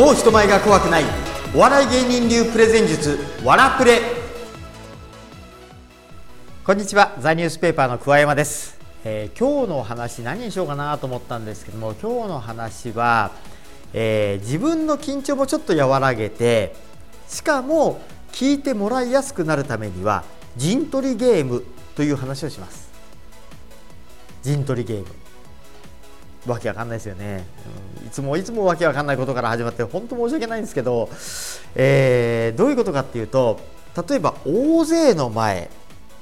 もう人前が怖くない。お笑い芸人流プレゼン術。わらプレ。こんにちは。ザニュースペーパーの桑山です、えー今日のお話何にしようかなと思ったんですけども今日の話は、えー自分の緊張もちょっと和らげてしかも聞いてもらいやすくなるためには陣取りゲームという話をします。陣取りゲーム。わけわかんないですよね、うんいつもいつもわけわかんないことから始まって本当申し訳ないんですけど、えーどういうことかっていうと例えば大勢の前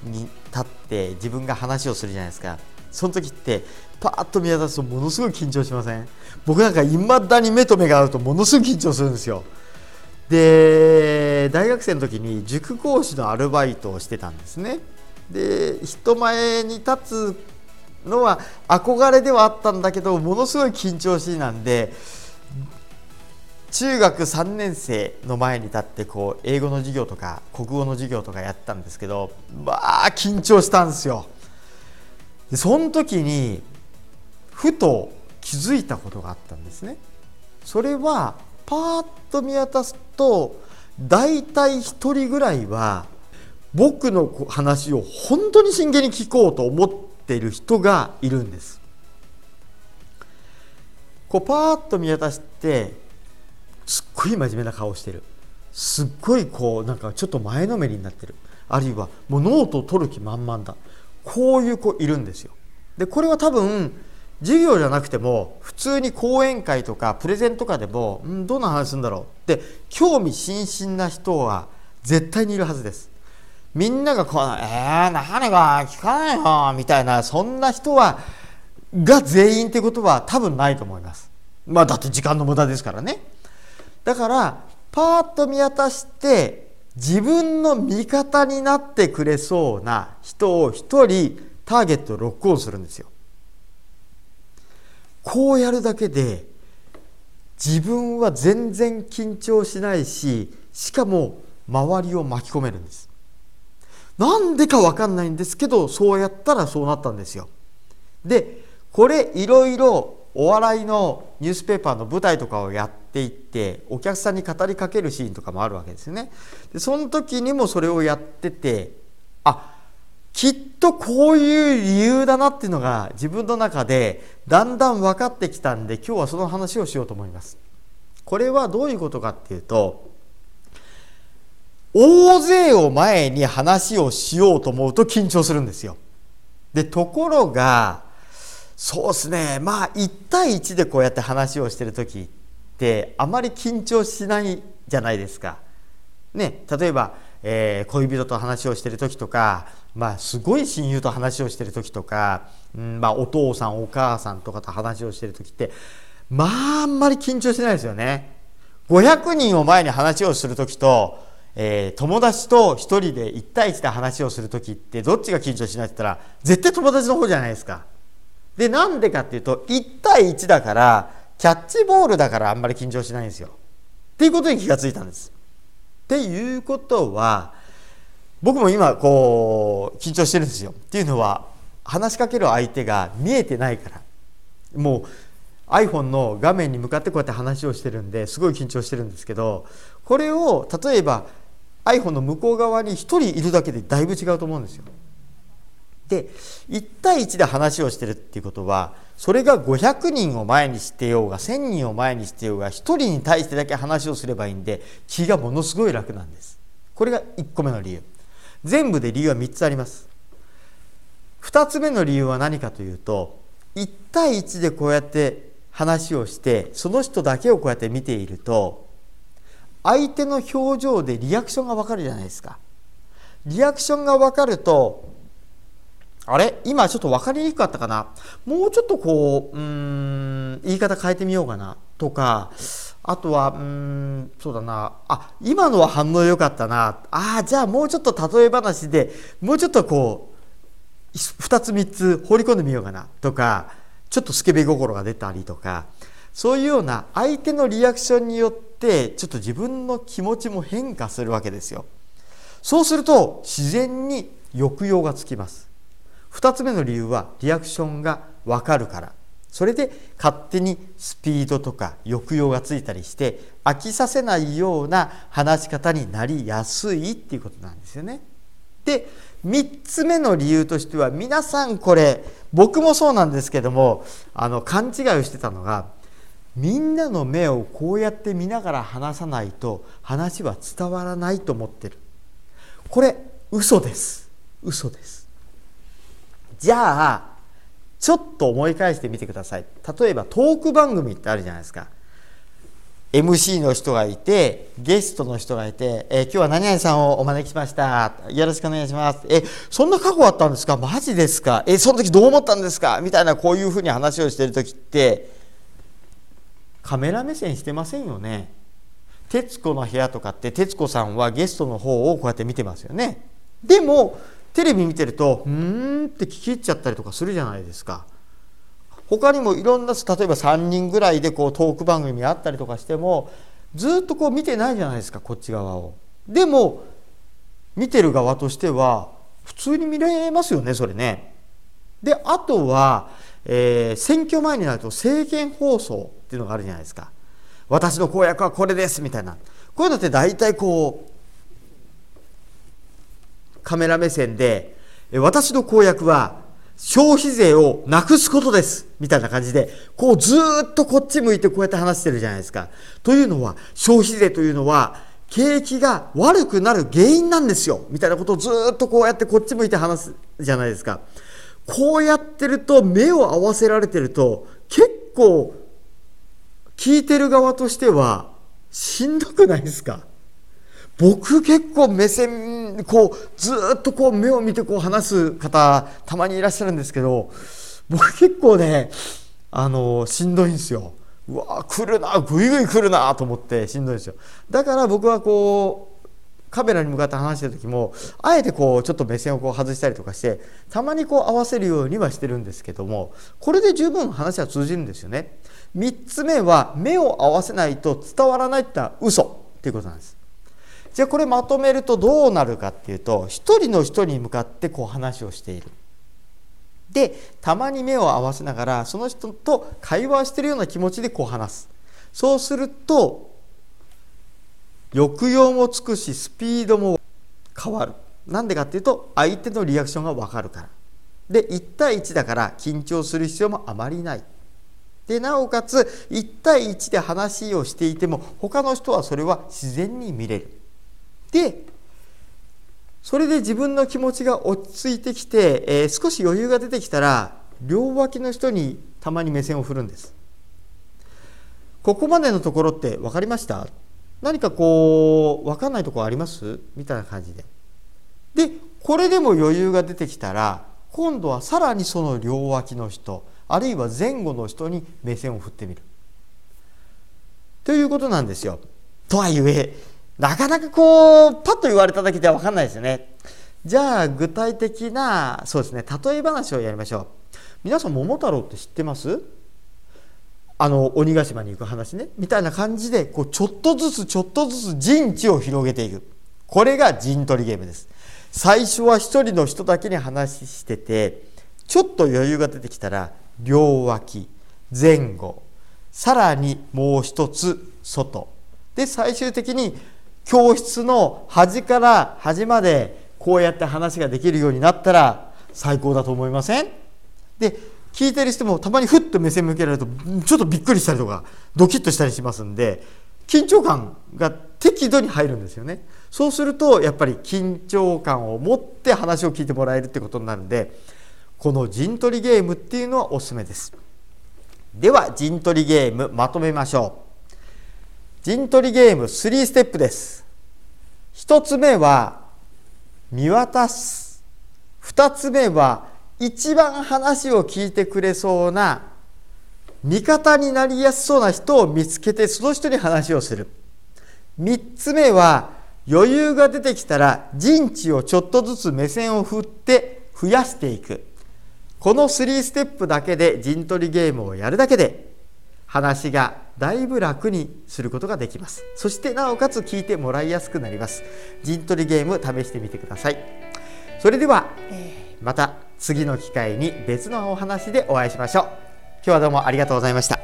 に立って自分が話をするじゃないですか。その時ってパーッと見渡すとものすごい緊張しません？僕なんかいまだに目と目が合うとものすごい緊張するんですよ。で大学生の時に塾講師のアルバイトをしてたんですね。で人前に立つのは憧れではあったんだけどものすごい緊張しいなんで中学3年生の前に立ってこう英語の授業とか国語の授業とかやったんですけどまあ緊張したんですよ。でその時にふと気づいたことがあったんですね。それはパーッと見渡すと大体1人ぐらいは僕の話を本当に真剣に聞こうと思っている人がいるんです。こうパーッと見渡してすっごい真面目な顔してる。すっごいこうなんかちょっと前のめりになってる。あるいはもうノートを取る気満々だ。こういう子いるんですよ。でこれは多分授業じゃなくても普通に講演会とかプレゼンとかでも、ん、どんな話するんだろうって興味津々な人は絶対にいるはずです。みんながこう「えー、何が聞かないよ」みたいなそんな人はが全員ってことは多分ないと思います。まあだって時間の無駄ですからね。だからパーッと見渡して自分の味方になってくれそうな人を一人ターゲットをロックオンするんですよ。こうやるだけで自分は全然緊張しないししかも周りを巻き込めるんです。なんでかわかんないんですけどそうやったらそうなったんですよ。でこれいろいろお笑いのニュースペーパーの舞台とかをやっていってお客さんに語りかけるシーンとかもあるわけですよね。でその時にもそれをやっててあきっとこういう理由だなっていうのが自分の中でだんだん分かってきたんで今日はその話をしようと思います。これはどういうことかっていうと大勢を前に話をしようと思うと緊張するんですよでところがそうですねまあ1対1でこうやって話をしてる時ってあまり緊張しないじゃないですか。ね、例えば、えー恋人と話をしてる時とか、まあ、すごい親友と話をしてる時とか、うんまあ、お父さんお母さんとかと話をしてる時ってまああんまり緊張しないですよね。500人を前に話をする時と、えー友達と1人で1対1で話をする時ってどっちが緊張しないって言ったら絶対友達の方じゃないですか。でなんでかっていうと1対1だからキャッチボールだからあんまり緊張しないんですよ。っていうことに気がついたんです。っていうことは僕も今こう緊張してるんですよ。っていうのは話しかける相手が見えてないからもう iPhone の画面に向かってこうやって話をしてるんですごい緊張してるんですけどこれを例えば iPhone の向こう側に1人いるだけでだいぶ違うと思うんですよ。で1対1で話をしてるっていうことはそれが500人を前にしてようが1000人を前にしてようが1人に対してだけ話をすればいいんで気がものすごい楽なんです。これが1個目の理由。全部で理由は3つあります。2つ目の理由は何かというと1対1でこうやって話をしてその人だけをこうやって見ていると相手の表情でリアクションが分かるじゃないですか。リアクションが分かるとあれ？今ちょっと分かりにくかったかな？もうちょっとこううん言い方変えてみようかな。とかあとはうんそうだな。あ今のは反応良かったな。あじゃあもうちょっと例え話でもうちょっとこう2つ3つ放り込んでみようかな。とかちょっとスケベ心が出たりとか。そういうような相手のリアクションによってちょっと自分の気持ちも変化するわけですよ。そうすると自然に抑揚がつきます。2つ目の理由はリアクションが分かるからそれで勝手にスピードとか抑揚がついたりして飽きさせないような話し方になりやすいっていうことなんですよね。で3つ目の理由としては皆さんこれ僕もそうなんですけどもあの勘違いをしてたのがみんなの目をこうやって見ながら話さないと話は伝わらないと思ってる。これ嘘です。嘘です。じゃあちょっと思い返してみてください。例えばトーク番組ってあるじゃないですか。MC の人がいてゲストの人がいて、えー、今日は何々さんをお招きしました。よろしくお願いします。えそんな過去あったんですか？マジですか？えその時どう思ったんですか？みたいなこういうふうに話をしてる時ってカメラ目線してませんよね徹子の部屋とかって徹子さんはゲストの方をこうやって見てますよねでもテレビ見てるとうんって聞き入っちゃったりとかするじゃないですか他にもいろんな例えば3人ぐらいでこうトーク番組あったりとかしてもずっとこう見てないじゃないですかこっち側を。でも見てる側としては普通に見れますよねそれね。であとは、えー、選挙前になると政見放送っていうのがあるじゃないですか。私の公約はこれですみたいなこういうのって大体こうカメラ目線で私の公約は消費税をなくすことですみたいな感じで、こうずっとこっち向いてこうやって話してるじゃないですか。というのは、消費税というのは、景気が悪くなる原因なんですよみたいなことをずっとこうやってこっち向いて話すじゃないですか。こうやってると、目を合わせられてると、結構、聞いてる側としては、しんどくないですか？僕結構目線こうずっとこう目を見てこう話す方たまにいらっしゃるんですけど僕結構ねあのしんどいんですよ。うわ来るなぐいぐい来るなと思ってしんどいですよ。だから僕はこうカメラに向かって話してる時もあえてこうちょっと目線をこう外したりとかしてたまにこう合わせるようにはしてるんですけどもこれで十分話は通じるんですよね。3つ目は目を合わせないと伝わらないってのは嘘っていうことなんです。じゃあこれまとめるとどうなるかっていうと一人の人に向かってこう話をしている。でたまに目を合わせながらその人と会話してるような気持ちでこう話す。そうすると抑揚もつくしスピードも変わる。なんでかっていうと相手のリアクションが分かるから。で1対1だから緊張する必要もあまりない。でなおかつ1対1で話をしていても他の人はそれは自然に見れる。でそれで自分の気持ちが落ち着いてきて、えー、少し余裕が出てきたら両脇の人にたまに目線を振るんですここまでのところって分かりました？何かこう分かんないとこあります？みたいな感じで。でこれでも余裕が出てきたら今度はさらにその両脇の人あるいは前後の人に目線を振ってみる。ということなんですよ。とはいえなかなかこうパッと言われただけでは分かんないですよね。じゃあ具体的なそうですね例え話をやりましょう。皆さん桃太郎って知ってます？あの鬼ヶ島に行く話ね。みたいな感じでこうちょっとずつちょっとずつ陣地を広げていく。これが陣取りゲームです。最初は一人の人だけに話しててちょっと余裕が出てきたら両脇前後さらにもう一つ外。で最終的に教室の端から端までこうやって話ができるようになったら最高だと思いません？で聞いてる人もたまにふと目線向けられるとちょっとびっくりしたりとかドキッとしたりしますんで緊張感が適度に入るんですよね。そうするとやっぱり緊張感を持って話を聞いてもらえるってことになるんでこの陣取りゲームっていうのはおすすめです。では陣取りゲームまとめましょう。陣取りゲーム3ステップです。1つ目は見渡す。2つ目は一番話を聞いてくれそうな味方になりやすそうな人を見つけてその人に話をする。3つ目は余裕が出てきたら陣地をちょっとずつ目線を振って増やしていく。この3ステップだけで陣取りゲームをやるだけで話がだいぶ楽にすることができます。そしてなおかつ聞いてもらいやすくなります。陣取りゲーム試してみてください。それでは、また次の機会に別のお話でお会いしましょう今日はどうもありがとうございました。